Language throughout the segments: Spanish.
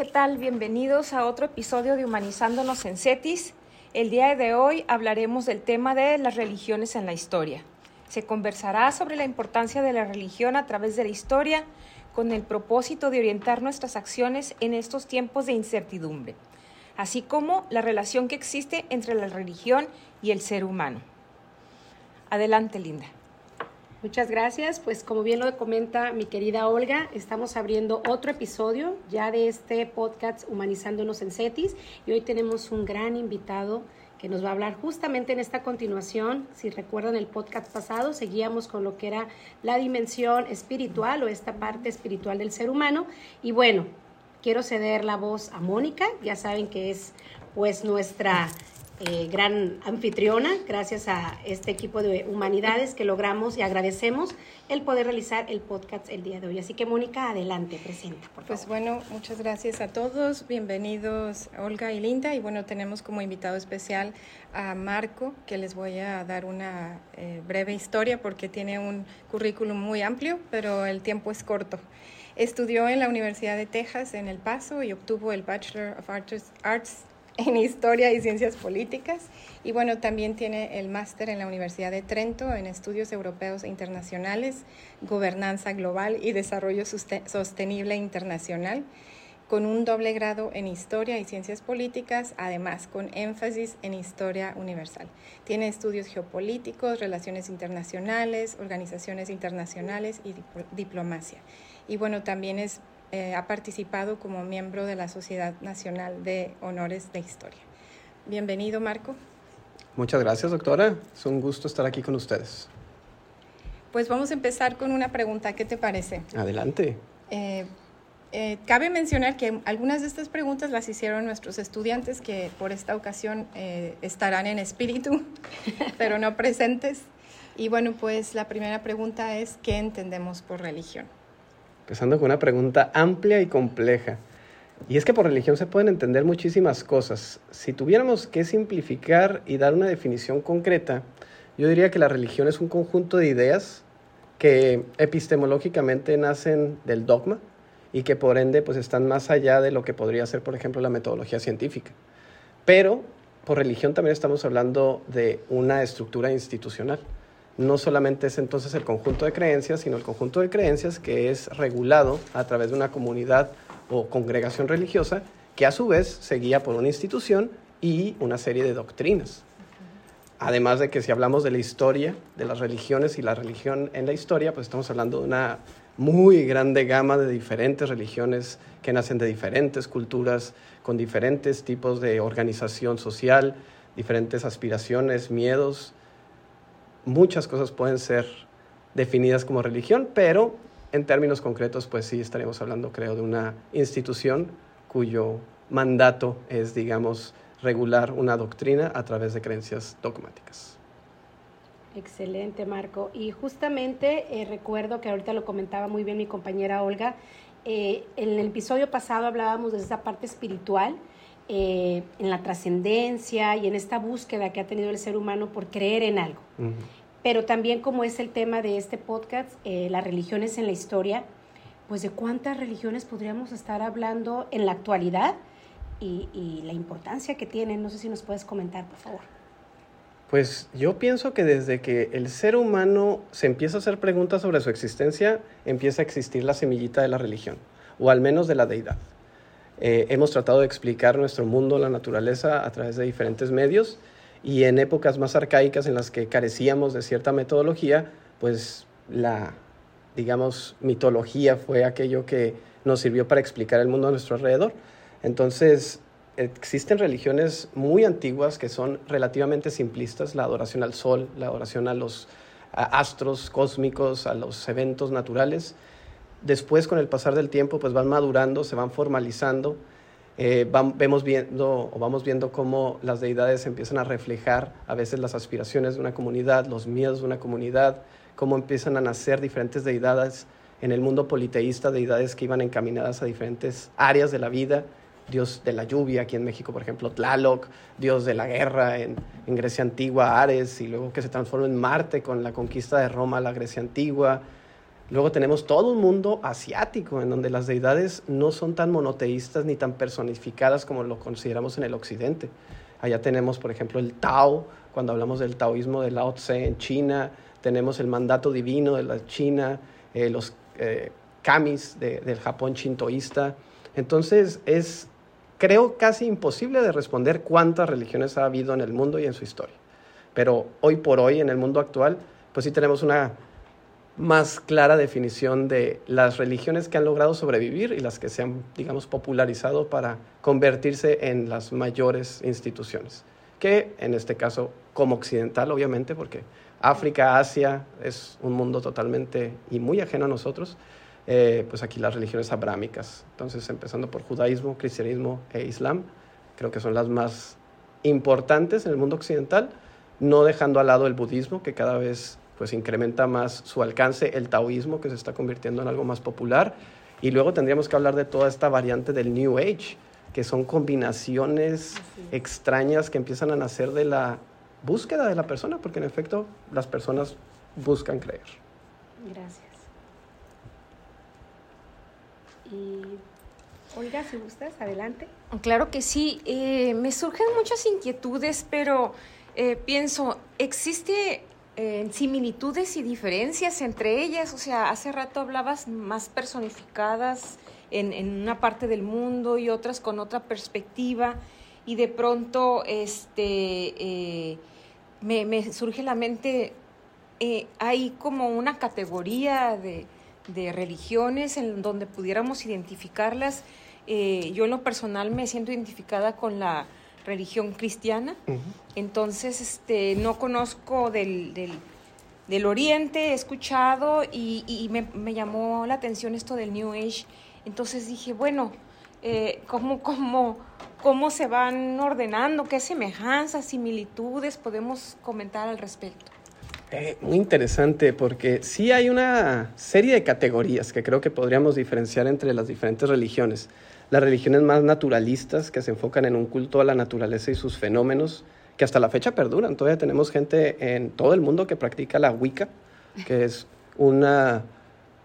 ¿qué tal? Bienvenidos a otro episodio de Humanizándonos en CETIS. El día de hoy hablaremos del tema de las religiones en la historia. Se conversará sobre la importancia de la religión a través de la historia con el propósito de orientar nuestras acciones en estos tiempos de incertidumbre, así como la relación que existe entre la religión y el ser humano. Adelante, Linda. Muchas gracias. Pues como bien lo comenta mi querida Olga, estamos abriendo otro episodio ya de este podcast Humanizándonos en CETIS y hoy tenemos un gran invitado que nos va a hablar justamente en esta continuación. Si recuerdan el podcast pasado, seguíamos con lo que era la dimensión espiritual o esta parte espiritual del ser humano. Y bueno, quiero ceder la voz a Mónica, ya saben que es pues nuestra eh, gran anfitriona, gracias a este equipo de humanidades que logramos y agradecemos el poder realizar el podcast el día de hoy. Así que Mónica, adelante, presenta, por Pues bueno, muchas gracias a todos, bienvenidos Olga y Linda, y bueno, tenemos como invitado especial a Marco, que les voy a dar una eh, breve historia porque tiene un currículum muy amplio, pero el tiempo es corto. Estudió en la Universidad de Texas en El Paso y obtuvo el Bachelor of Arts, Arts en Historia y Ciencias Políticas y bueno, también tiene el máster en la Universidad de Trento en Estudios Europeos e Internacionales, Gobernanza Global y Desarrollo Sostenible Internacional, con un doble grado en Historia y Ciencias Políticas, además con énfasis en Historia Universal. Tiene estudios geopolíticos, relaciones internacionales, organizaciones internacionales y diplomacia. Y bueno, también es eh, ha participado como miembro de la Sociedad Nacional de Honores de Historia. Bienvenido, Marco. Muchas gracias, doctora. Es un gusto estar aquí con ustedes. Pues vamos a empezar con una pregunta. ¿Qué te parece? Adelante. Eh, eh, cabe mencionar que algunas de estas preguntas las hicieron nuestros estudiantes que por esta ocasión estarán en espíritu, pero no presentes. Y bueno, pues la primera pregunta es, ¿qué entendemos por religión? Empezando con una pregunta amplia y compleja. Y es que por religión se pueden entender muchísimas cosas. Si tuviéramos que simplificar y dar una definición concreta, yo diría que la religión es un conjunto de ideas que epistemológicamente nacen del dogma y que por ende pues están más allá de lo que podría ser, por ejemplo, la metodología científica. Pero por religión también estamos hablando de una estructura institucional no solamente es entonces el conjunto de creencias, sino el conjunto de creencias que es regulado a través de una comunidad o congregación religiosa que a su vez se guía por una institución y una serie de doctrinas. Además de que si hablamos de la historia de las religiones y la religión en la historia, pues estamos hablando de una muy grande gama de diferentes religiones que nacen de diferentes culturas, con diferentes tipos de organización social, diferentes aspiraciones, miedos, muchas cosas pueden ser definidas como religión, pero en términos concretos, pues sí estaríamos hablando, creo, de una institución cuyo mandato es, digamos, regular una doctrina a través de creencias dogmáticas. Excelente, Marco. Y justamente eh, recuerdo que ahorita lo comentaba muy bien mi compañera Olga, eh, en el episodio pasado hablábamos de esa parte espiritual, eh, en la trascendencia y en esta búsqueda que ha tenido el ser humano por creer en algo. Pero también como es el tema de este podcast, eh, las religiones en la historia, pues de cuántas religiones podríamos estar hablando en la actualidad y, y la importancia que tienen. No sé si nos puedes comentar, por favor. Pues yo pienso que desde que el ser humano se empieza a hacer preguntas sobre su existencia, empieza a existir la semillita de la religión, o al menos de la deidad. Eh, hemos tratado de explicar nuestro mundo, la naturaleza, a través de diferentes medios y en épocas más arcaicas en las que carecíamos de cierta metodología, pues la, digamos, mitología fue aquello que nos sirvió para explicar el mundo a nuestro alrededor. Entonces, existen religiones muy antiguas que son relativamente simplistas, la adoración al sol, la adoración a los astros cósmicos, a los eventos naturales, después con el pasar del tiempo pues van madurando, se van formalizando, eh, vemos viendo o vamos viendo cómo las deidades empiezan a reflejar a veces las aspiraciones de una comunidad, los miedos de una comunidad, cómo empiezan a nacer diferentes deidades. En el mundo politeísta, deidades que iban encaminadas a diferentes áreas de la vida, Dios de la lluvia, aquí en México, por ejemplo, Tlaloc, Dios de la guerra, en, en Grecia antigua, Ares, y luego que se transforma en Marte con la conquista de Roma, la Grecia antigua, Luego tenemos todo un mundo asiático, en donde las deidades no son tan monoteístas ni tan personificadas como lo consideramos en el occidente. Allá tenemos, por ejemplo, el Tao, cuando hablamos del taoísmo de Lao Tse en China, tenemos el mandato divino de la China, eh, los eh, kamis del Japón shintoísta. Entonces, es, creo, casi imposible de responder cuántas religiones ha habido en el mundo y en su historia. Pero hoy por hoy, en el mundo actual, pues sí tenemos una más clara definición de las religiones que han logrado sobrevivir y las que se han, digamos, popularizado para convertirse en las mayores instituciones. Que en este caso, como occidental, obviamente, porque África, Asia es un mundo totalmente y muy ajeno a nosotros, eh, pues aquí las religiones abrámicas. Entonces, empezando por judaísmo, cristianismo e islam, creo que son las más importantes en el mundo occidental, no dejando al lado el budismo, que cada vez pues incrementa más su alcance, el taoísmo que se está convirtiendo en algo más popular. Y luego tendríamos que hablar de toda esta variante del New Age, que son combinaciones extrañas que empiezan a nacer de la búsqueda de la persona, porque en efecto las personas buscan creer. Gracias. Y Olga, si gustas, adelante. Claro que sí. Eh, me surgen muchas inquietudes, pero eh, pienso, ¿existe similitudes y diferencias entre ellas. O sea, hace rato hablabas más personificadas en, una parte del mundo y otras con otra perspectiva. Y de pronto este, eh, me, surge la mente, eh, hay como una categoría de, religiones en donde pudiéramos identificarlas. Eh, yo en lo personal me siento identificada con la religión cristiana. Entonces, este, no conozco del, del, Oriente, he escuchado y, me, me, llamó la atención esto del New Age. Entonces dije, bueno, eh, ¿cómo, cómo, cómo se van ordenando? ¿Qué semejanzas, similitudes podemos comentar al respecto? Eh, muy interesante porque sí hay una serie de categorías que creo que podríamos diferenciar entre las diferentes religiones las religiones más naturalistas que se enfocan en un culto a la naturaleza y sus fenómenos, que hasta la fecha perduran. Todavía tenemos gente en todo el mundo que practica la Wicca, que es un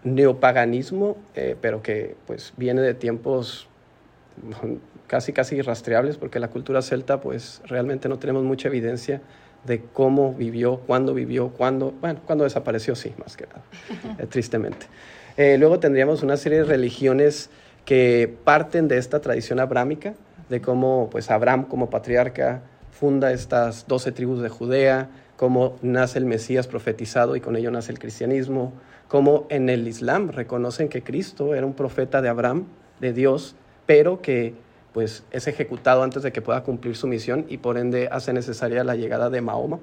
neopaganismo, eh, pero que pues viene de tiempos casi casi irrastreables, porque la cultura celta pues realmente no tenemos mucha evidencia de cómo vivió, cuándo vivió, cuándo, bueno, cuándo desapareció, sí, más que nada, eh, tristemente. Eh, luego tendríamos una serie de religiones que parten de esta tradición abrámica, de cómo pues, Abraham como patriarca funda estas doce tribus de Judea, cómo nace el Mesías profetizado y con ello nace el cristianismo, cómo en el Islam reconocen que Cristo era un profeta de Abraham, de Dios, pero que pues es ejecutado antes de que pueda cumplir su misión y por ende hace necesaria la llegada de Mahoma.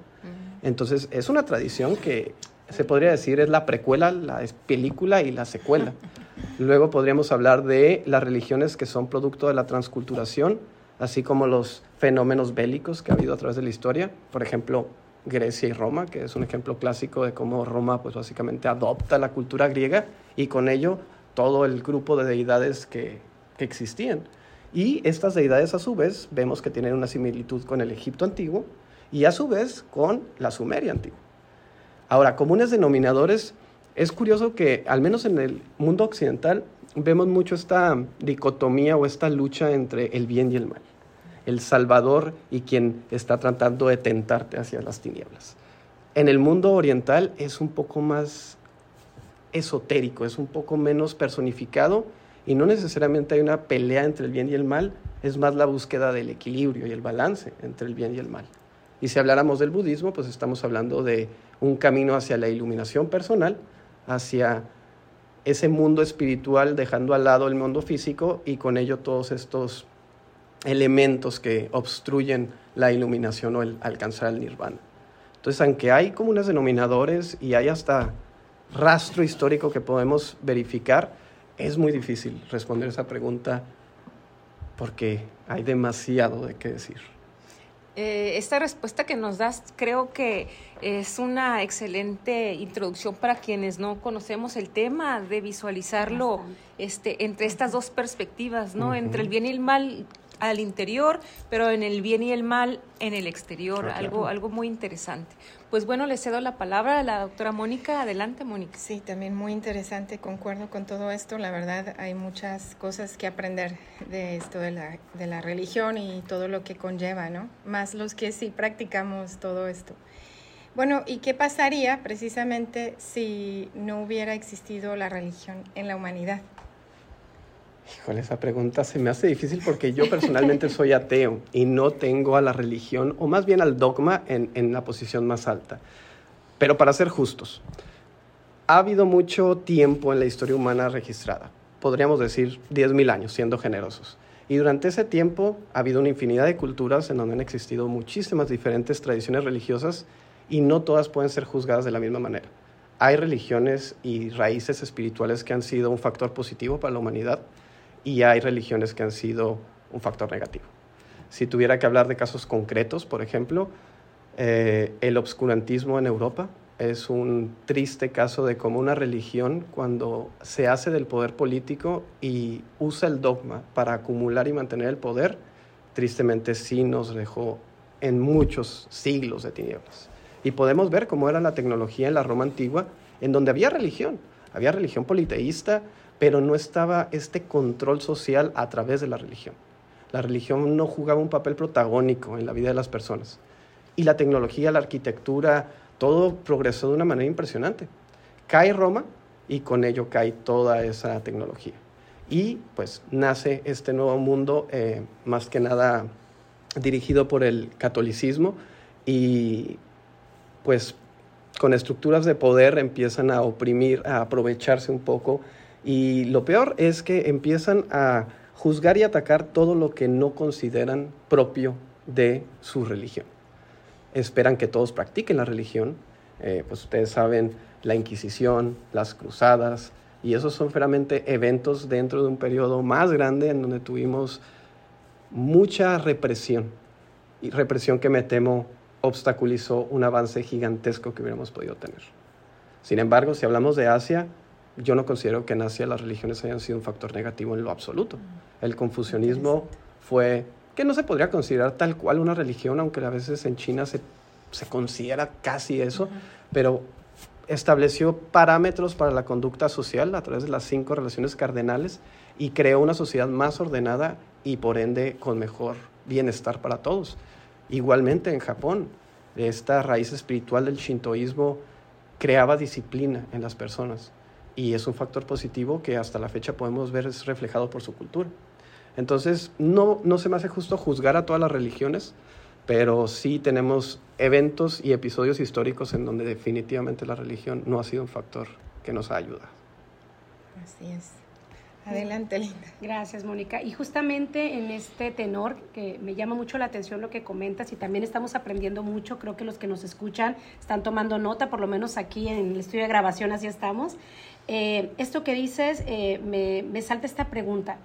Entonces es una tradición que se podría decir es la precuela, la película y la secuela. Luego podríamos hablar de las religiones que son producto de la transculturación, así como los fenómenos bélicos que ha habido a través de la historia. Por ejemplo, Grecia y Roma, que es un ejemplo clásico de cómo Roma pues básicamente adopta la cultura griega y con ello todo el grupo de deidades que, que existían. Y estas deidades a su vez vemos que tienen una similitud con el Egipto antiguo y a su vez con la Sumeria antigua. Ahora, comunes denominadores es curioso que, al menos en el mundo occidental, vemos mucho esta dicotomía o esta lucha entre el bien y el mal. El salvador y quien está tratando de tentarte hacia las tinieblas. En el mundo oriental es un poco más esotérico, es un poco menos personificado y no necesariamente hay una pelea entre el bien y el mal, es más la búsqueda del equilibrio y el balance entre el bien y el mal. Y si habláramos del budismo, pues estamos hablando de un camino hacia la iluminación personal, hacia ese mundo espiritual, dejando al lado el mundo físico y con ello todos estos elementos que obstruyen la iluminación o el alcanzar el nirvana. Entonces, aunque hay como unos denominadores y hay hasta rastro histórico que podemos verificar, es muy difícil responder esa pregunta porque hay demasiado de qué decir. Eh, esta respuesta que nos das creo que es una excelente introducción para quienes no conocemos el tema de visualizarlo este, entre estas dos perspectivas, ¿no? Entre el bien y el mal al interior, pero en el bien y el mal en el exterior, ah, algo, algo muy interesante. Pues bueno, le cedo la palabra a la doctora Mónica. Adelante, Mónica. Sí, también muy interesante, concuerdo con todo esto. La verdad, hay muchas cosas que aprender de esto de la, de la religión y todo lo que conlleva, ¿no? Más los que sí practicamos todo esto. Bueno, ¿y qué pasaría precisamente si no hubiera existido la religión en la humanidad? Híjole, esa pregunta se me hace difícil porque yo personalmente soy ateo y no tengo a la religión, o más bien al dogma, en, en la posición más alta. Pero para ser justos, ha habido mucho tiempo en la historia humana registrada, podríamos decir 10.000 años, siendo generosos. Y durante ese tiempo ha habido una infinidad de culturas en donde han existido muchísimas diferentes tradiciones religiosas y no todas pueden ser juzgadas de la misma manera. Hay religiones y raíces espirituales que han sido un factor positivo para la humanidad y hay religiones que han sido un factor negativo. Si tuviera que hablar de casos concretos, por ejemplo, eh, el obscurantismo en Europa es un triste caso de cómo una religión, cuando se hace del poder político y usa el dogma para acumular y mantener el poder, tristemente sí nos dejó en muchos siglos de tinieblas. Y podemos ver cómo era la tecnología en la Roma antigua, en donde había religión, había religión politeísta, pero no estaba este control social a través de la religión. La religión no jugaba un papel protagónico en la vida de las personas. Y la tecnología, la arquitectura, todo progresó de una manera impresionante. Cae Roma y con ello cae toda esa tecnología. Y pues nace este nuevo mundo, eh, más que nada dirigido por el catolicismo y pues con estructuras de poder empiezan a oprimir, a aprovecharse un poco y lo peor es que empiezan a juzgar y atacar todo lo que no consideran propio de su religión. Esperan que todos practiquen la religión, eh, pues ustedes saben la Inquisición, las cruzadas, y esos son realmente eventos dentro de un periodo más grande en donde tuvimos mucha represión, y represión que me temo obstaculizó un avance gigantesco que hubiéramos podido tener. Sin embargo, si hablamos de Asia, yo no considero que en Asia las religiones hayan sido un factor negativo en lo absoluto. El confucianismo fue que no se podría considerar tal cual una religión, aunque a veces en China se, se considera casi eso, pero estableció parámetros para la conducta social a través de las cinco relaciones cardenales y creó una sociedad más ordenada y por ende con mejor bienestar para todos. Igualmente en Japón, esta raíz espiritual del shintoísmo creaba disciplina en las personas y es un factor positivo que hasta la fecha podemos ver reflejado por su cultura. Entonces, no, no se me hace justo juzgar a todas las religiones, pero sí tenemos eventos y episodios históricos en donde definitivamente la religión no ha sido un factor que nos ha ayudado. Así es. Adelante, Linda. Gracias, Mónica. Y justamente en este tenor, que me llama mucho la atención lo que comentas y también estamos aprendiendo mucho, creo que los que nos escuchan están tomando nota, por lo menos aquí en el estudio de grabación así estamos. Eh, esto que dices, eh, me, me salta esta pregunta.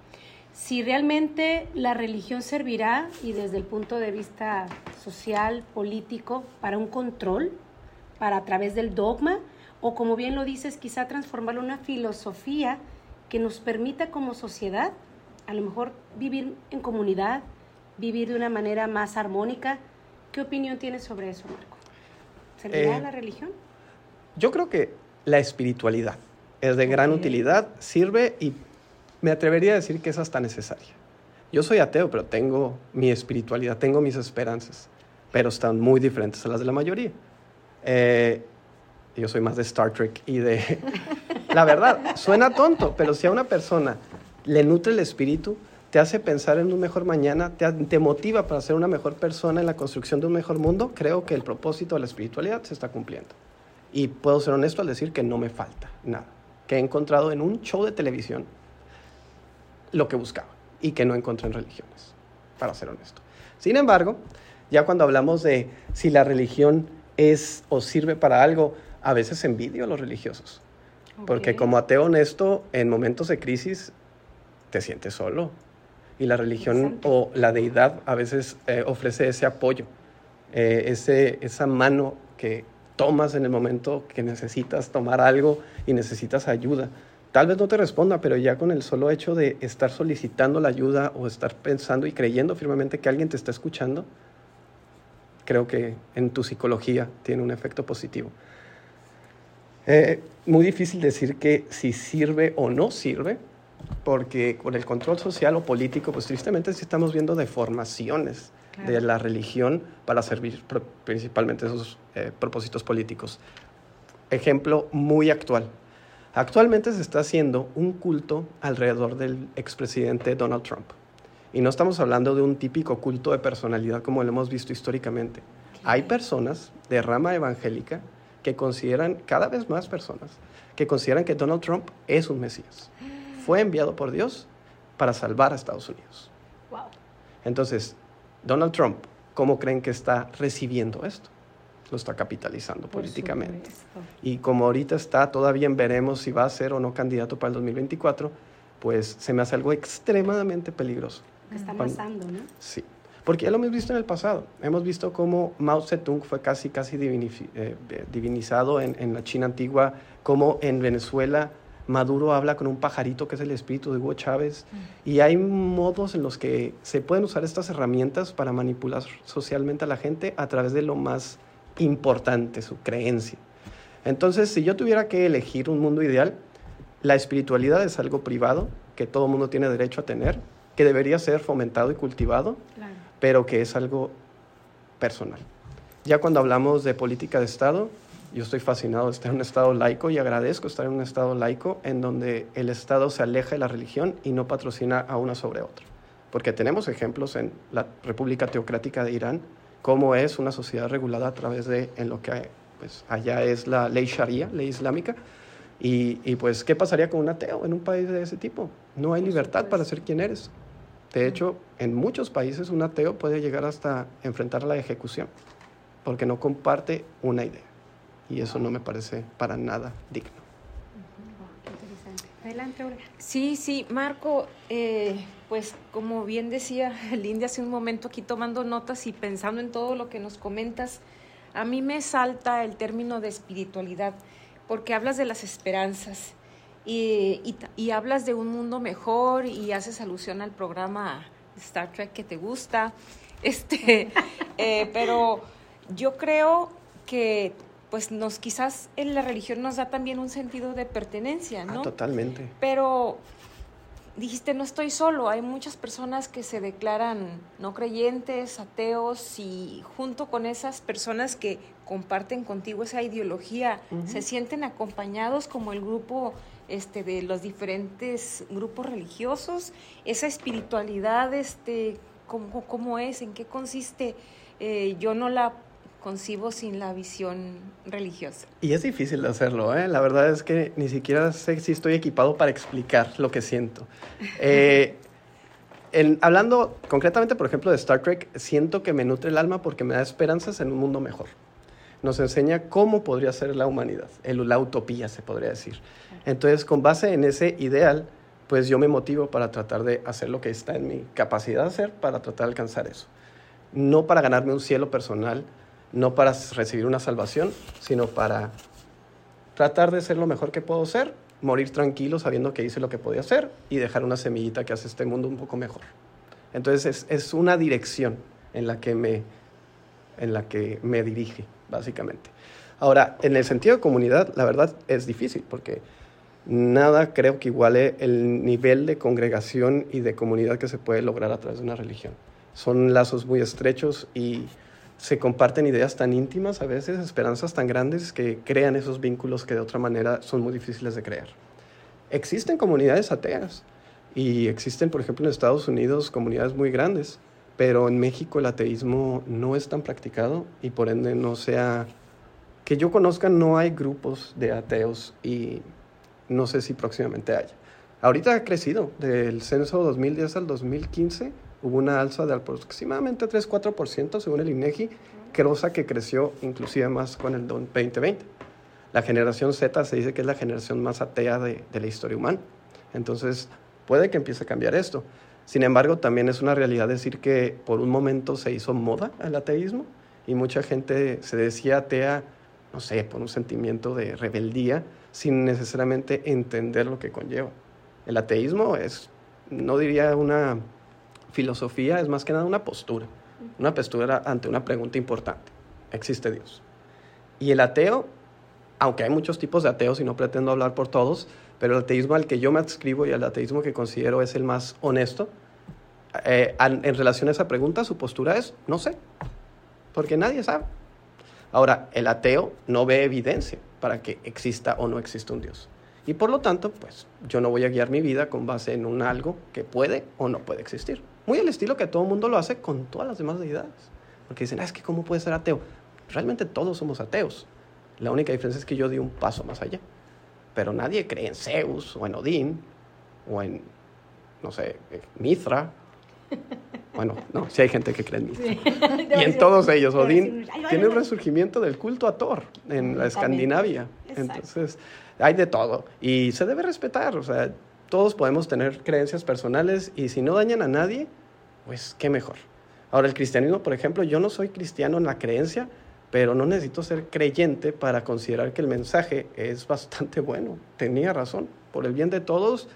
Si realmente la religión servirá, y desde el punto de vista social, político, para un control, para a través del dogma, o como bien lo dices, quizá transformarlo en una filosofía que nos permita como sociedad a lo mejor vivir en comunidad, vivir de una manera más armónica. ¿Qué opinión tienes sobre eso, Marco? ¿Servirá eh, la religión? Yo creo que la espiritualidad es de gran utilidad, sirve y me atrevería a decir que es hasta necesaria. Yo soy ateo, pero tengo mi espiritualidad, tengo mis esperanzas, pero están muy diferentes a las de la mayoría. Eh, yo soy más de Star Trek y de... La verdad, suena tonto, pero si a una persona le nutre el espíritu, te hace pensar en un mejor mañana, te, motiva para ser una mejor persona en la construcción de un mejor mundo, creo que el propósito de la espiritualidad se está cumpliendo. Y puedo ser honesto al decir que no me falta nada, que he encontrado en un show de televisión lo que buscaba y que no encontré en religiones, para ser honesto. Sin embargo, ya cuando hablamos de si la religión es o sirve para algo, a veces envidio a los religiosos. Porque como ateo honesto, en momentos de crisis te sientes solo. Y la religión o la deidad a veces eh, ofrece ese apoyo, eh, ese, esa mano que tomas en el momento que necesitas tomar algo y necesitas ayuda. tal vez no te responda, pero ya con el solo hecho de estar solicitando la ayuda o estar pensando y creyendo firmemente que alguien te está escuchando, creo que en tu psicología tiene un efecto positivo. Eh, muy difícil decir que si sirve o no sirve, porque con el control social o político, pues tristemente sí estamos viendo deformaciones de la religión para servir principalmente esos eh, propósitos políticos. Ejemplo muy actual. Actualmente se está haciendo un culto alrededor del expresidente Donald Trump. Y no estamos hablando de un típico culto de personalidad como lo hemos visto históricamente. Hay personas de rama evangélica que consideran, cada vez más personas, que consideran que Donald Trump es un Mesías. Fue enviado por Dios para salvar a Estados Unidos. Entonces, Donald Trump, ¿cómo creen que está recibiendo esto? Lo está capitalizando políticamente. Y como ahorita está, todavía veremos si va a ser o no candidato para el 2024, pues se me hace algo extremadamente peligroso. Está pasando, ¿no? Sí. Porque ya lo hemos visto en el pasado. Hemos visto cómo Mao Zedong fue casi, casi eh, divinizado en, en, la China antigua, cómo en Venezuela Maduro habla con un pajarito que es el espíritu de Hugo Chávez. Mm. Y hay modos en los que se pueden usar estas herramientas para manipular socialmente a la gente a través de lo más importante, su creencia. Entonces, si yo tuviera que elegir un mundo ideal, la espiritualidad es algo privado que todo mundo tiene derecho a tener, que debería ser fomentado y cultivado. Claro pero que es algo personal. Ya cuando hablamos de política de Estado, yo estoy fascinado de estar en un Estado laico y agradezco estar en un Estado laico en donde el Estado se aleja de la religión y no patrocina a una sobre otra. Porque tenemos ejemplos en la República Teocrática de Irán, cómo es una sociedad regulada a través de en lo que pues, allá es la ley sharia, ley islámica. Y, y pues, ¿qué pasaría con un ateo en un país de ese tipo? No hay libertad para ser quien eres. De hecho, en muchos países un ateo puede llegar hasta enfrentar la ejecución porque no comparte una idea. Y eso no me parece para nada digno. Adelante, Sí, sí, Marco, eh, pues como bien decía Linda hace un momento aquí tomando notas y pensando en todo lo que nos comentas, a mí me salta el término de espiritualidad, porque hablas de las esperanzas y, hablas de un mundo mejor y haces alusión al programa Star Trek que te gusta. Este, eh, pero yo creo que pues nos quizás en la religión nos da también un sentido de pertenencia, ¿no? Ah, totalmente. Pero dijiste, no estoy solo, hay muchas personas que se declaran no creyentes, ateos, y junto con esas personas que comparten contigo esa ideología, se sienten acompañados como el grupo este, de los diferentes grupos religiosos, esa espiritualidad, este, ¿cómo, cómo es? ¿En qué consiste? Eh, yo no la concibo sin la visión religiosa. Y es difícil de hacerlo, ¿eh? La verdad es que ni siquiera sé si estoy equipado para explicar lo que siento. Eh, hablando concretamente, por ejemplo, de Star Trek, siento que me nutre el alma porque me da esperanzas en un mundo mejor. Nos enseña cómo podría ser la humanidad, el, la utopía se podría decir. Entonces, con base en ese ideal, pues yo me motivo para tratar de hacer lo que está en mi capacidad de hacer para tratar de alcanzar eso. No para ganarme un cielo personal, no para recibir una salvación, sino para tratar de ser lo mejor que puedo ser, morir tranquilo sabiendo que hice lo que podía hacer y dejar una semillita que hace este mundo un poco mejor. Entonces es, una dirección en la, que me, en la que me dirige, básicamente. Ahora, en el sentido de comunidad, la verdad es difícil porque nada creo que iguale el nivel de congregación y de comunidad que se puede lograr a través de una religión. Son lazos muy estrechos y se comparten ideas tan íntimas, a veces esperanzas tan grandes que crean esos vínculos que de otra manera son muy difíciles de crear. Existen comunidades ateas y existen, por ejemplo, en Estados Unidos comunidades muy grandes, pero en México el ateísmo no es tan practicado y por ende no sea... Que yo conozca, no hay grupos de ateos y no sé si próximamente haya. Ahorita ha crecido, del censo 2010 al 2015 hubo una alza de aproximadamente 3-4% según el INEGI, cosa que creció inclusive más con el 2020. La generación Z se dice que es la generación más atea de, de la historia humana. Entonces, puede que empiece a cambiar esto. Sin embargo, también es una realidad decir que por un momento se hizo moda el ateísmo y mucha gente se decía atea, no sé, por un sentimiento de rebeldía, sin necesariamente entender lo que conlleva. El ateísmo es, no diría una filosofía, es más que nada una postura, una postura ante una pregunta importante. ¿Existe Dios? Y el ateo, aunque hay muchos tipos de ateos y no pretendo hablar por todos, pero el ateísmo al que yo me adscribo y el ateísmo que considero es el más honesto, eh, en relación a esa pregunta, su postura es, no sé, porque nadie sabe. Ahora, el ateo no ve evidencia para que exista o no exista un Dios. Y por lo tanto, pues yo no voy a guiar mi vida con base en un algo que puede o no puede existir. Muy al estilo que todo el mundo lo hace con todas las demás deidades. Porque dicen, ah, es que ¿cómo puede ser ateo? Realmente todos somos ateos. La única diferencia es que yo di un paso más allá. Pero nadie cree en Zeus o en Odín o en, no sé, Mithra bueno, no, sí hay gente que cree en Mithra. y en todos ellos, Odín tiene un resurgimiento del culto a Thor en la Escandinavia. Entonces, hay de todo. Y se debe respetar. O sea, todos podemos tener creencias personales y si no dañan a nadie, pues qué mejor. Ahora, el cristianismo, por ejemplo, yo no soy cristiano en la creencia, pero no necesito ser creyente para considerar que el mensaje es bastante bueno. Tenía razón. Por el bien de todos,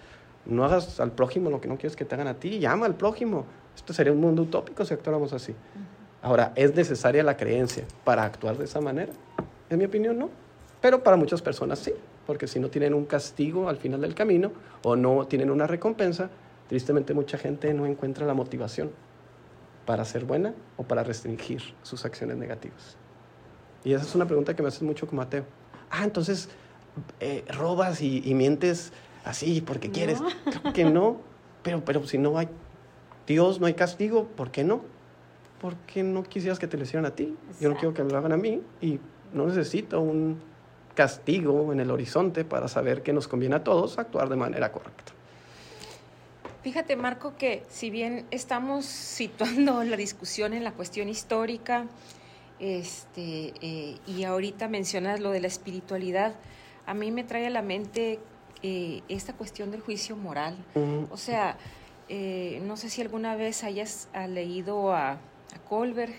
no hagas al prójimo lo que no quieres que te hagan a ti, llama al prójimo. Esto sería un mundo utópico si actuáramos así. Ahora, ¿es necesaria la creencia para actuar de esa manera? En mi opinión, no. Pero para muchas personas sí, porque si no tienen un castigo al final del camino o no tienen una recompensa, tristemente mucha gente no encuentra la motivación para ser buena o para restringir sus acciones negativas. Y esa es una pregunta que me haces mucho como ateo. Ah, entonces eh, robas y, y mientes así porque quieres. Creo que no, pero, pero si no hay Dios, no hay castigo, ¿por qué no? Porque no quisieras que te lo hicieran a ti. Yo no quiero que me lo hagan a mí y no necesito un castigo en el horizonte para saber que nos conviene a todos actuar de manera correcta. Fíjate, Marco, que si bien estamos situando la discusión en la cuestión histórica, este, eh, y ahorita mencionas lo de la espiritualidad, a mí me trae a la mente eh, esta cuestión del juicio moral. O sea, eh, no sé si alguna vez hayas leído a, a, Colbert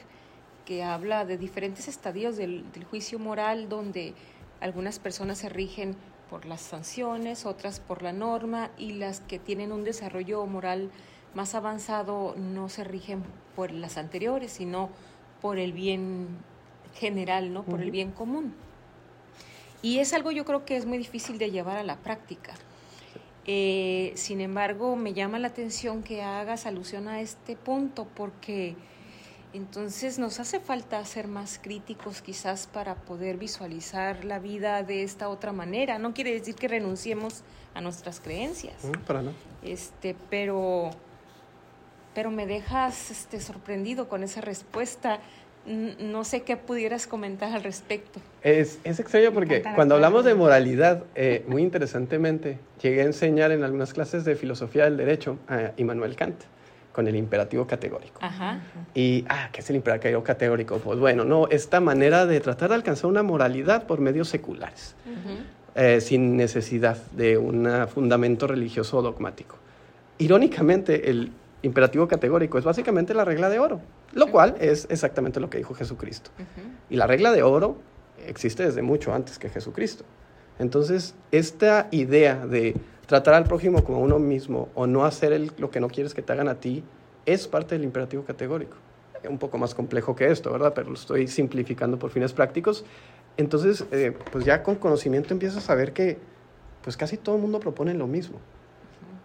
que habla de diferentes estadios del, juicio moral donde algunas personas se rigen por las sanciones, otras por la norma y las que tienen un desarrollo moral más avanzado no se rigen por las anteriores, sino por el bien general, ¿no? Por el bien común. Y es algo yo creo que es muy difícil de llevar a la práctica. Eh, sin embargo, me llama la atención que hagas alusión a este punto porque entonces nos hace falta ser más críticos quizás para poder visualizar la vida de esta otra manera. No quiere decir que renunciemos a nuestras creencias. Mm, para no. Este, pero pero me dejas este, sorprendido con esa respuesta no sé qué pudieras comentar al respecto. Es, es extraño porque cuando hablamos de moralidad, eh, muy interesantemente, llegué a enseñar en algunas clases de filosofía del derecho a Immanuel Kant con el imperativo categórico. Ajá. Y, ah, ¿qué es el imperativo categórico? Pues bueno, no, esta manera de tratar de alcanzar una moralidad por medios seculares, eh, sin necesidad de un fundamento religioso o dogmático. Irónicamente, el imperativo categórico es básicamente la regla de oro, lo cual es exactamente lo que dijo Jesucristo. Y la regla de oro existe desde mucho antes que Jesucristo. Entonces, esta idea de tratar al prójimo como uno mismo o no hacer lo que no quieres que te hagan a ti es parte del imperativo categórico. Un poco más complejo que esto, ¿verdad? Pero lo estoy simplificando por fines prácticos. Entonces, eh, pues ya con conocimiento empiezas a saber que pues casi todo el mundo propone lo mismo.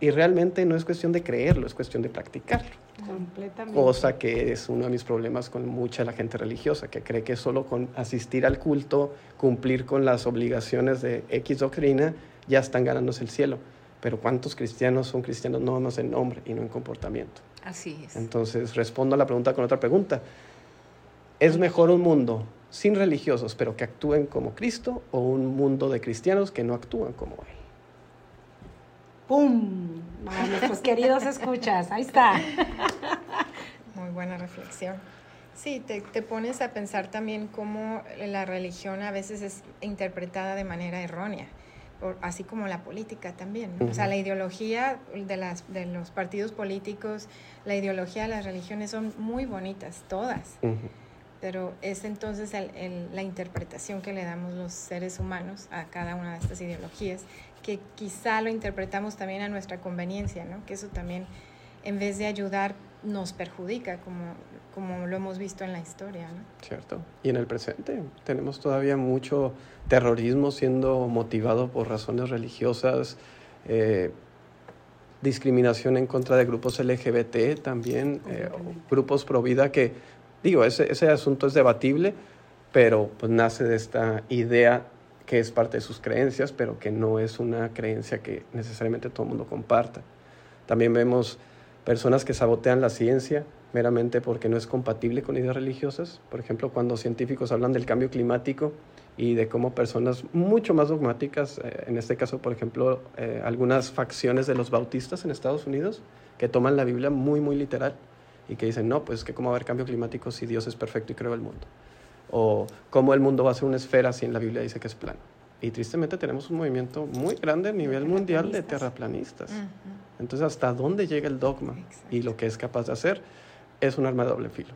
Y realmente no es cuestión de creerlo, es cuestión de practicarlo. Completamente. Cosa que es uno de mis problemas con mucha la gente religiosa, que cree que solo con asistir al culto, cumplir con las obligaciones de X doctrina, ya están ganándose el cielo. Pero ¿cuántos cristianos son cristianos no más en nombre y no en comportamiento? Así es. Entonces respondo a la pregunta con otra pregunta. ¿Es mejor un mundo sin religiosos pero que actúen como Cristo o un mundo de cristianos que no actúan como Él? ¡Pum! Nuestros queridos escuchas, ahí está. Muy buena reflexión. Sí, te, te, pones a pensar también cómo la religión a veces es interpretada de manera errónea, así como la política también. O sea, la ideología de, las, de los partidos políticos, la ideología de las religiones son muy bonitas, todas. pero es entonces la interpretación que le damos los seres humanos a cada una de estas ideologías, que quizá lo interpretamos también a nuestra conveniencia, ¿no? que eso también, en vez de ayudar, nos perjudica, como, como lo hemos visto en la historia. ¿no? Cierto. Y en el presente tenemos todavía mucho terrorismo siendo motivado por razones religiosas, eh, discriminación en contra de grupos LGBT también, eh, grupos pro vida que, digo, ese, ese asunto es debatible, pero pues nace de esta idea que es parte de sus creencias, pero que no es una creencia que necesariamente todo el mundo comparta. También vemos personas que sabotean la ciencia meramente porque no es compatible con ideas religiosas. Por ejemplo, cuando científicos hablan del cambio climático y de cómo personas mucho más dogmáticas, eh, en este caso, por ejemplo, eh, algunas facciones de los bautistas en Estados Unidos, que toman la Biblia muy, muy literal y que dicen, no, pues que cómo va a haber cambio climático si Dios es perfecto y creó el mundo. O cómo el mundo va a ser una esfera si en la Biblia dice que es plano. Y tristemente tenemos un movimiento muy grande a nivel mundial de terraplanistas. Entonces, ¿hasta dónde llega el dogma y lo que es capaz de hacer? es un arma de doble filo.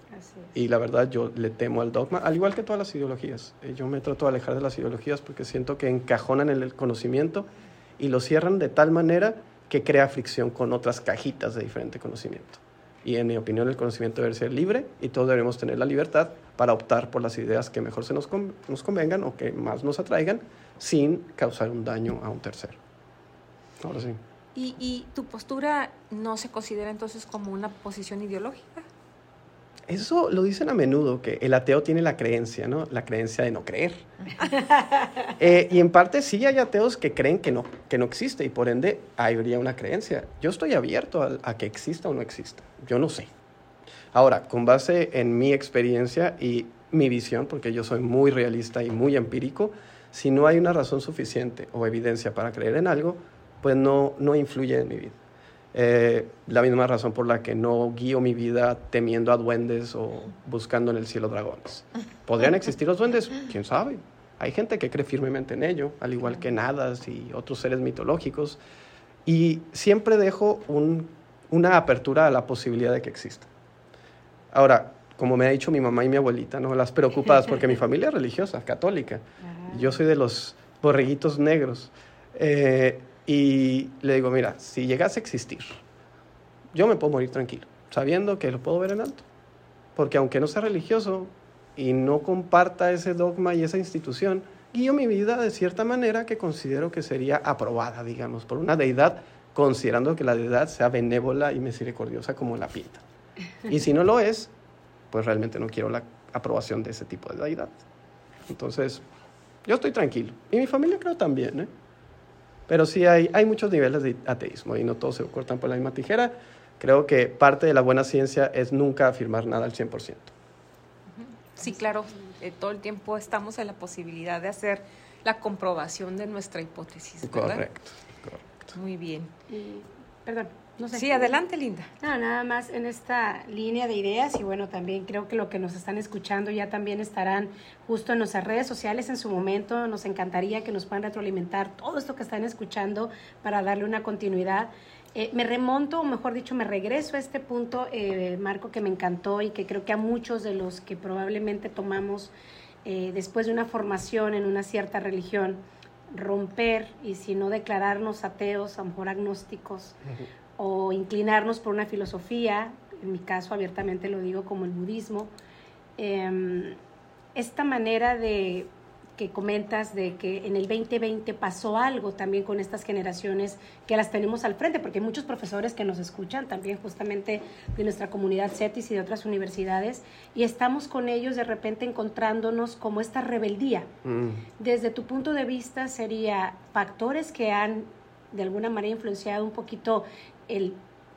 Y la verdad yo le temo al dogma, al igual que todas las ideologías. Eh, yo me trato de alejar de las ideologías porque siento que encajonan en el conocimiento y lo cierran de tal manera que crea fricción con otras cajitas de diferente conocimiento. Y en mi opinión el conocimiento debe ser libre y todos debemos tener la libertad para optar por las ideas que mejor se nos, nos convengan o que más nos atraigan sin causar un daño a un tercero. Ahora sí. ¿Y, ¿Y tu postura no se considera entonces como una posición ideológica? Eso lo dicen a menudo, que el ateo tiene la creencia, ¿no? La creencia de no creer. Eh, y en parte sí hay ateos que creen que no, que no existe y por ende habría una creencia. Yo estoy abierto a, a que exista o no exista. Yo no sé. Ahora, con base en mi experiencia y mi visión, porque yo soy muy realista y muy empírico, si no hay una razón suficiente o evidencia para creer en algo, pues no, no influye en mi vida. Eh, la misma razón por la que no guío mi vida temiendo a duendes o buscando en el cielo dragones. ¿Podrían existir los duendes? ¿Quién sabe? Hay gente que cree firmemente en ello, al igual que nadas y otros seres mitológicos. Y siempre dejo una apertura a la posibilidad de que exista. Ahora, como me ha dicho mi mamá y mi abuelita, ¿no? las preocupadas, porque mi familia es religiosa, católica. Yo soy de los borreguitos negros. Eh, y le digo, mira, si llegase a existir, yo me puedo morir tranquilo, sabiendo que lo puedo ver en alto. Porque aunque no sea religioso y no comparta ese dogma y esa institución, guío mi vida de cierta manera que considero que sería aprobada, digamos, por una deidad, considerando que la deidad sea benévola y misericordiosa como la pinta. Y si no lo es, pues realmente no quiero la aprobación de ese tipo de deidad. Entonces, yo estoy tranquilo. Y mi familia creo también, ¿eh? Pero sí hay, hay muchos niveles de ateísmo y no todos se cortan por la misma tijera. Creo que parte de la buena ciencia es nunca afirmar nada al 100%. Sí, claro, eh, todo el tiempo estamos en la posibilidad de hacer la comprobación de nuestra hipótesis. ¿verdad? Correcto, correcto. Muy bien. perdón, Sí, adelante, Linda. No, nada más en esta línea de ideas y bueno, también creo que lo que nos están escuchando ya también estarán justo en nuestras redes sociales en su momento. Nos encantaría que nos puedan retroalimentar todo esto que están escuchando para darle una continuidad. Eh, me remonto, o mejor dicho, me regreso a este punto, eh, Marco, que me encantó y que creo que a muchos de los que probablemente tomamos eh, después de una formación en una cierta religión, romper y si no declararnos ateos, a lo mejor agnósticos, o inclinarnos por una filosofía, en mi caso abiertamente lo digo como el budismo, em, esta manera de que comentas de que en el 2020 pasó algo también con estas generaciones que las tenemos al frente, porque hay muchos profesores que nos escuchan también justamente de nuestra comunidad CETIS y de otras universidades, y estamos con ellos de repente encontrándonos como esta rebeldía. Mm. Desde tu punto de vista, sería factores que han de alguna manera influenciado un poquito el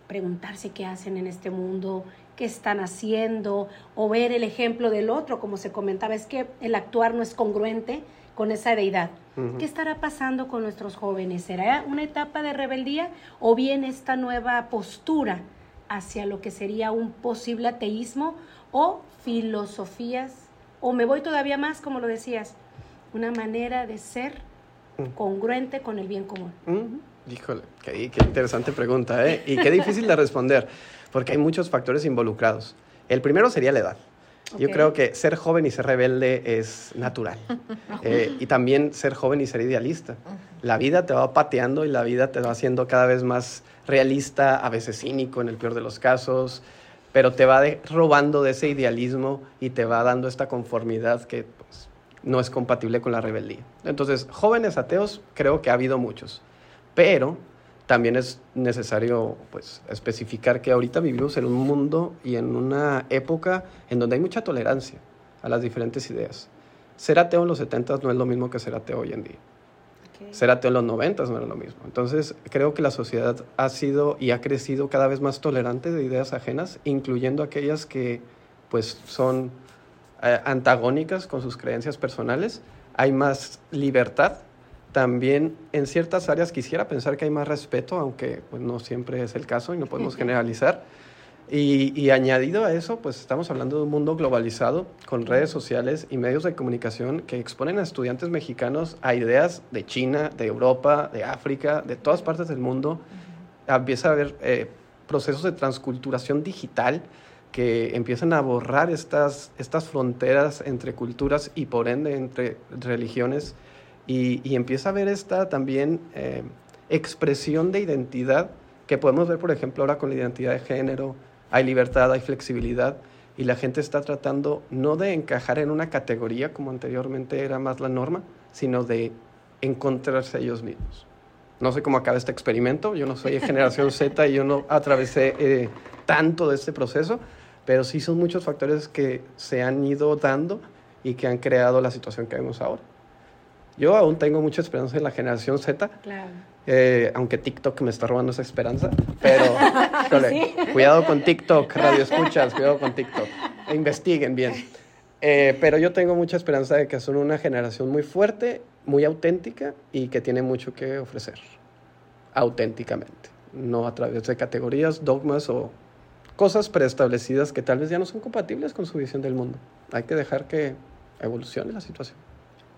preguntarse qué hacen en este mundo, qué están haciendo, o ver el ejemplo del otro, como se comentaba, es que el actuar no es congruente con esa deidad. ¿Qué estará pasando con nuestros jóvenes? ¿Será una etapa de rebeldía o bien esta nueva postura hacia lo que sería un posible ateísmo o filosofías? O me voy todavía más, como lo decías, una manera de ser congruente con el bien común. Híjole, qué, interesante pregunta, ¿eh? Y qué difícil de responder, porque hay muchos factores involucrados. El primero sería la edad. Yo creo que ser joven y ser rebelde es natural. Eh, y también ser joven y ser idealista. La vida te va pateando y la vida te va haciendo cada vez más realista, a veces cínico en el peor de los casos, pero te va robando de ese idealismo y te va dando esta conformidad que pues, no es compatible con la rebeldía. Entonces, jóvenes ateos creo que ha habido muchos, pero también es necesario pues, especificar que ahorita vivimos en un mundo y en una época en donde hay mucha tolerancia a las diferentes ideas. Ser ateo en los 70 no es lo mismo que ser ateo hoy en día. Ser ateo en los 90 no era lo mismo. Entonces, creo que la sociedad ha sido y ha crecido cada vez más tolerante de ideas ajenas, incluyendo aquellas que pues, son eh, antagónicas con sus creencias personales. Hay más libertad también en ciertas áreas quisiera pensar que hay más respeto, aunque pues, no siempre es el caso y no podemos generalizar. Y, añadido a eso, pues estamos hablando de un mundo globalizado con redes sociales y medios de comunicación que exponen a estudiantes mexicanos a ideas de China, de Europa, de África, de todas partes del mundo. Empieza a haber eh, procesos de transculturación digital que empiezan a borrar estas, estas fronteras entre culturas y por ende entre religiones y, empieza a ver esta también eh, expresión de identidad que podemos ver, por ejemplo, ahora con la identidad de género, hay libertad, hay flexibilidad y la gente está tratando no de encajar en una categoría como anteriormente era más la norma, sino de encontrarse ellos mismos. No sé cómo acaba este experimento, yo no soy de generación Z y yo no atravesé eh, tanto de este proceso, pero sí son muchos factores que se han ido dando y que han creado la situación que vemos ahora. Yo aún tengo mucha esperanza en la generación Z. Claro. Eh, aunque TikTok me está robando esa esperanza. Pero, cuidado con TikTok, radio escuchas, cuidado con TikTok. E investiguen bien. Eh, pero yo tengo mucha esperanza de que son una generación muy fuerte, muy auténtica y que tiene mucho que ofrecer. Auténticamente. No a través de categorías, dogmas o cosas preestablecidas que tal vez ya no son compatibles con su visión del mundo. Hay que dejar que evolucione la situación.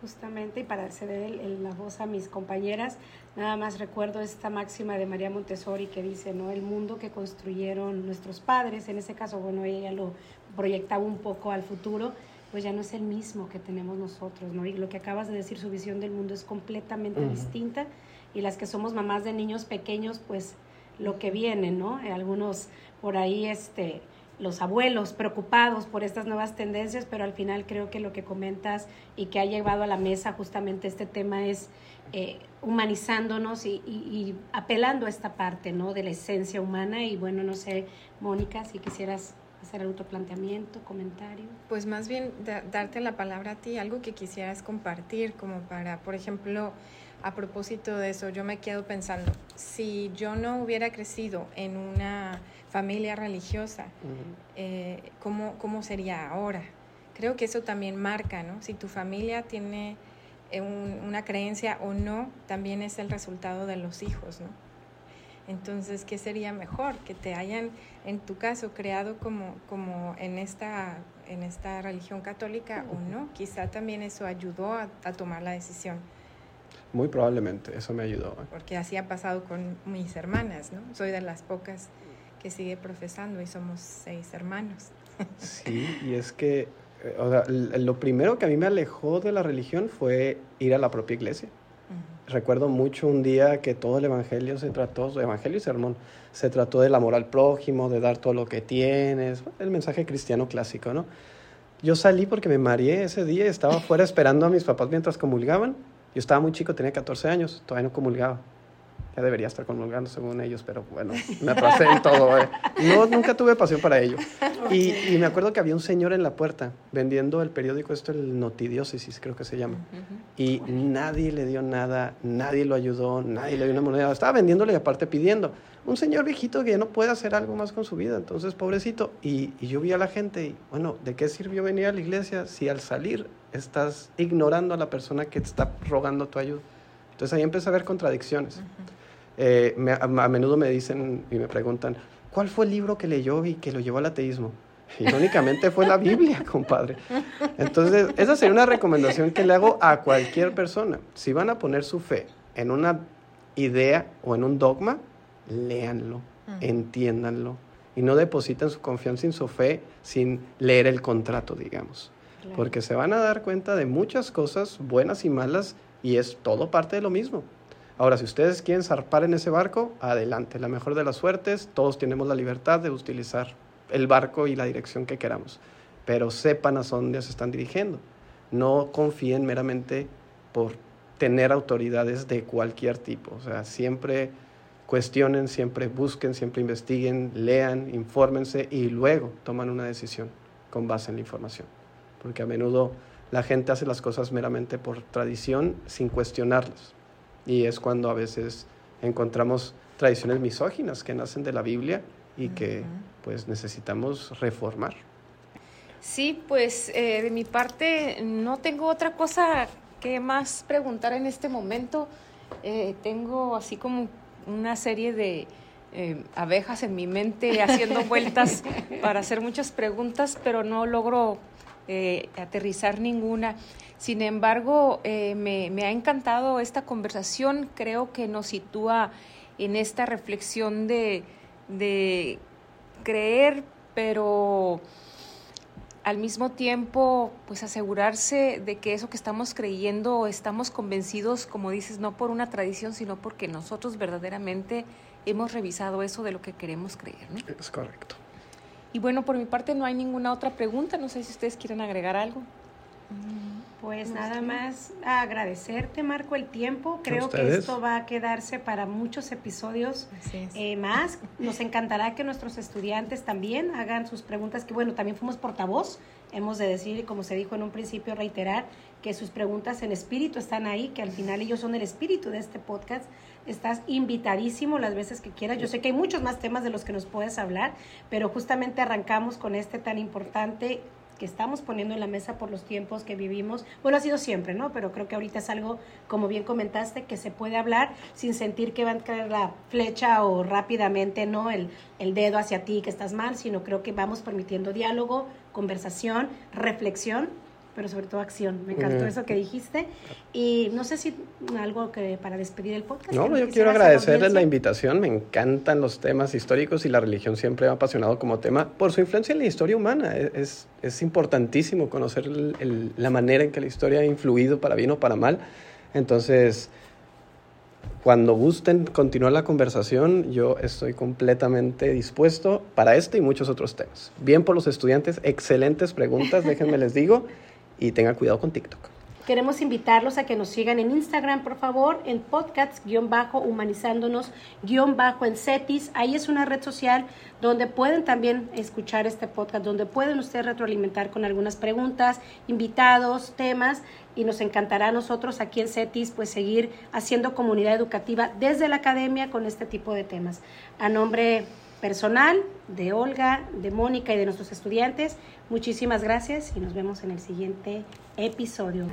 Justamente, y para ceder la voz a mis compañeras, nada más recuerdo esta máxima de María Montessori que dice, ¿no? El mundo que construyeron nuestros padres, en ese caso, bueno, ella lo proyectaba un poco al futuro, pues ya no es el mismo que tenemos nosotros, ¿no? Y lo que acabas de decir, su visión del mundo es completamente distinta, y las que somos mamás de niños pequeños, pues lo que viene, ¿no? Algunos por ahí, este los abuelos preocupados por estas nuevas tendencias, pero al final creo que lo que comentas y que ha llevado a la mesa justamente este tema es eh, humanizándonos y, apelando a esta parte ¿no? de la esencia humana. Y bueno, no sé, Mónica, si quisieras hacer algún planteamiento, comentario. Pues más bien darte la palabra a ti, algo que quisieras compartir, como para, por ejemplo, a propósito de eso, yo me quedo pensando, si yo no hubiera crecido en una familia religiosa, eh, ¿cómo, sería ahora? Creo que eso también marca, ¿no? Si tu familia tiene eh, una creencia o no, también es el resultado de los hijos, ¿no? Entonces, ¿qué sería mejor? Que te hayan, en tu caso, creado como, como en, esta, en esta religión católica o no. Quizá también eso ayudó a, a tomar la decisión. Muy probablemente, eso me ayudó. ¿eh? Porque así ha pasado con mis hermanas, ¿no? Soy de las pocas que sigue profesando y somos seis hermanos. Sí, y es que eh, o sea, lo primero que a mí me alejó de la religión fue ir a la propia iglesia. Recuerdo mucho un día que todo el evangelio se trató, evangelio y sermón, se trató del amor al prójimo, de dar todo lo que tienes, el mensaje cristiano clásico, ¿no? Yo salí porque me mareé ese día, estaba afuera esperando a mis papás mientras comulgaban. Yo estaba muy chico, tenía 14 años, todavía no comulgaba debería estar comulgando según ellos, pero bueno, me atrasé en todo. Eh. No, nunca tuve pasión para ello. Y, y, me acuerdo que había un señor en la puerta vendiendo el periódico, esto el Notidiócesis creo que se llama. Y nadie le dio nada, nadie lo ayudó, nadie le dio una moneda. Estaba vendiéndole y aparte pidiendo. Un señor viejito que ya no puede hacer algo más con su vida, entonces pobrecito. Y, y yo vi a la gente y, bueno, ¿de qué sirvió venir a la iglesia si al salir estás ignorando a la persona que te está rogando tu ayuda? Entonces ahí empecé a ver contradicciones. Eh, a, menudo me dicen y me preguntan, ¿cuál fue el libro que leyó y que lo llevó al ateísmo? Irónicamente fue la Biblia, compadre. Entonces, esa sería una recomendación que le hago a cualquier persona. Si van a poner su fe en una idea o en un dogma, léanlo, entiéndanlo, y no depositen su confianza en su fe sin leer el contrato, digamos. Porque se van a dar cuenta de muchas cosas buenas y malas y es todo parte de lo mismo. Ahora, si ustedes quieren zarpar en ese barco, adelante, la mejor de las suertes, todos tenemos la libertad de utilizar el barco y la dirección que queramos, pero sepan a dónde se están dirigiendo. No confíen meramente por tener autoridades de cualquier tipo, o sea, siempre cuestionen, siempre busquen, siempre investiguen, lean, infórmense y luego toman una decisión con base en la información, porque a menudo la gente hace las cosas meramente por tradición sin cuestionarlas. Y es cuando a veces encontramos tradiciones misóginas que nacen de la Biblia y que pues necesitamos reformar. Sí, pues eh, de mi parte no tengo otra cosa que más preguntar en este momento. Eh, tengo así como una serie de eh, abejas en mi mente haciendo vueltas para hacer muchas preguntas, pero no logro aterrizar ninguna. Sin embargo, eh, me, ha encantado esta conversación, creo que nos sitúa en esta reflexión de, de creer, pero al mismo tiempo, pues asegurarse de que eso que estamos creyendo, estamos convencidos, como dices, no por una tradición, sino porque nosotros verdaderamente hemos revisado eso de lo que queremos creer. ¿no? Es correcto. Y bueno, por mi parte no hay ninguna otra pregunta, no sé si ustedes quieren agregar algo. Pues nada más agradecerte, Marco, el tiempo. Creo que esto va a quedarse para muchos episodios eh, más. Nos encantará que nuestros estudiantes también hagan sus preguntas, que bueno, también fuimos portavoz. Hemos de decir, como se dijo en un principio, reiterar que sus preguntas en espíritu están ahí, que al final ellos son el espíritu de este podcast. Estás invitadísimo las veces que quieras. Yo sé que hay muchos más temas de los que nos puedes hablar, pero justamente arrancamos con este tan importante que estamos poniendo en la mesa por los tiempos que vivimos. Bueno, ha sido siempre, ¿no? Pero creo que ahorita es algo, como bien comentaste, que se puede hablar sin sentir que van a caer la flecha o rápidamente, ¿no? El, el dedo hacia ti que estás mal, sino creo que vamos permitiendo diálogo, conversación, reflexión pero sobre todo acción. Me encantó eso que dijiste. Y no sé si algo que para despedir el podcast. No, yo quiero agradecerles la invitación. Me encantan los temas históricos y la religión siempre me ha apasionado como tema por su influencia en la historia humana. E-, es, es importantísimo conocer la manera en que la historia ha influido para bien o para mal. Entonces, cuando gusten continuar la conversación, yo estoy completamente dispuesto para este y muchos otros temas. Bien por los estudiantes, excelentes preguntas, déjenme les digo y tengan cuidado con TikTok. Queremos invitarlos a que nos sigan en Instagram, por favor, en podcasts-humanizándonos-en CETIS. Ahí es una red social donde pueden también escuchar este podcast, donde pueden ustedes retroalimentar con algunas preguntas, invitados, temas, y nos encantará a nosotros aquí en CETIS pues seguir haciendo comunidad educativa desde la academia con este tipo de temas. A nombre personal de Olga, de Mónica y de nuestros estudiantes. Muchísimas gracias y nos vemos en el siguiente episodio.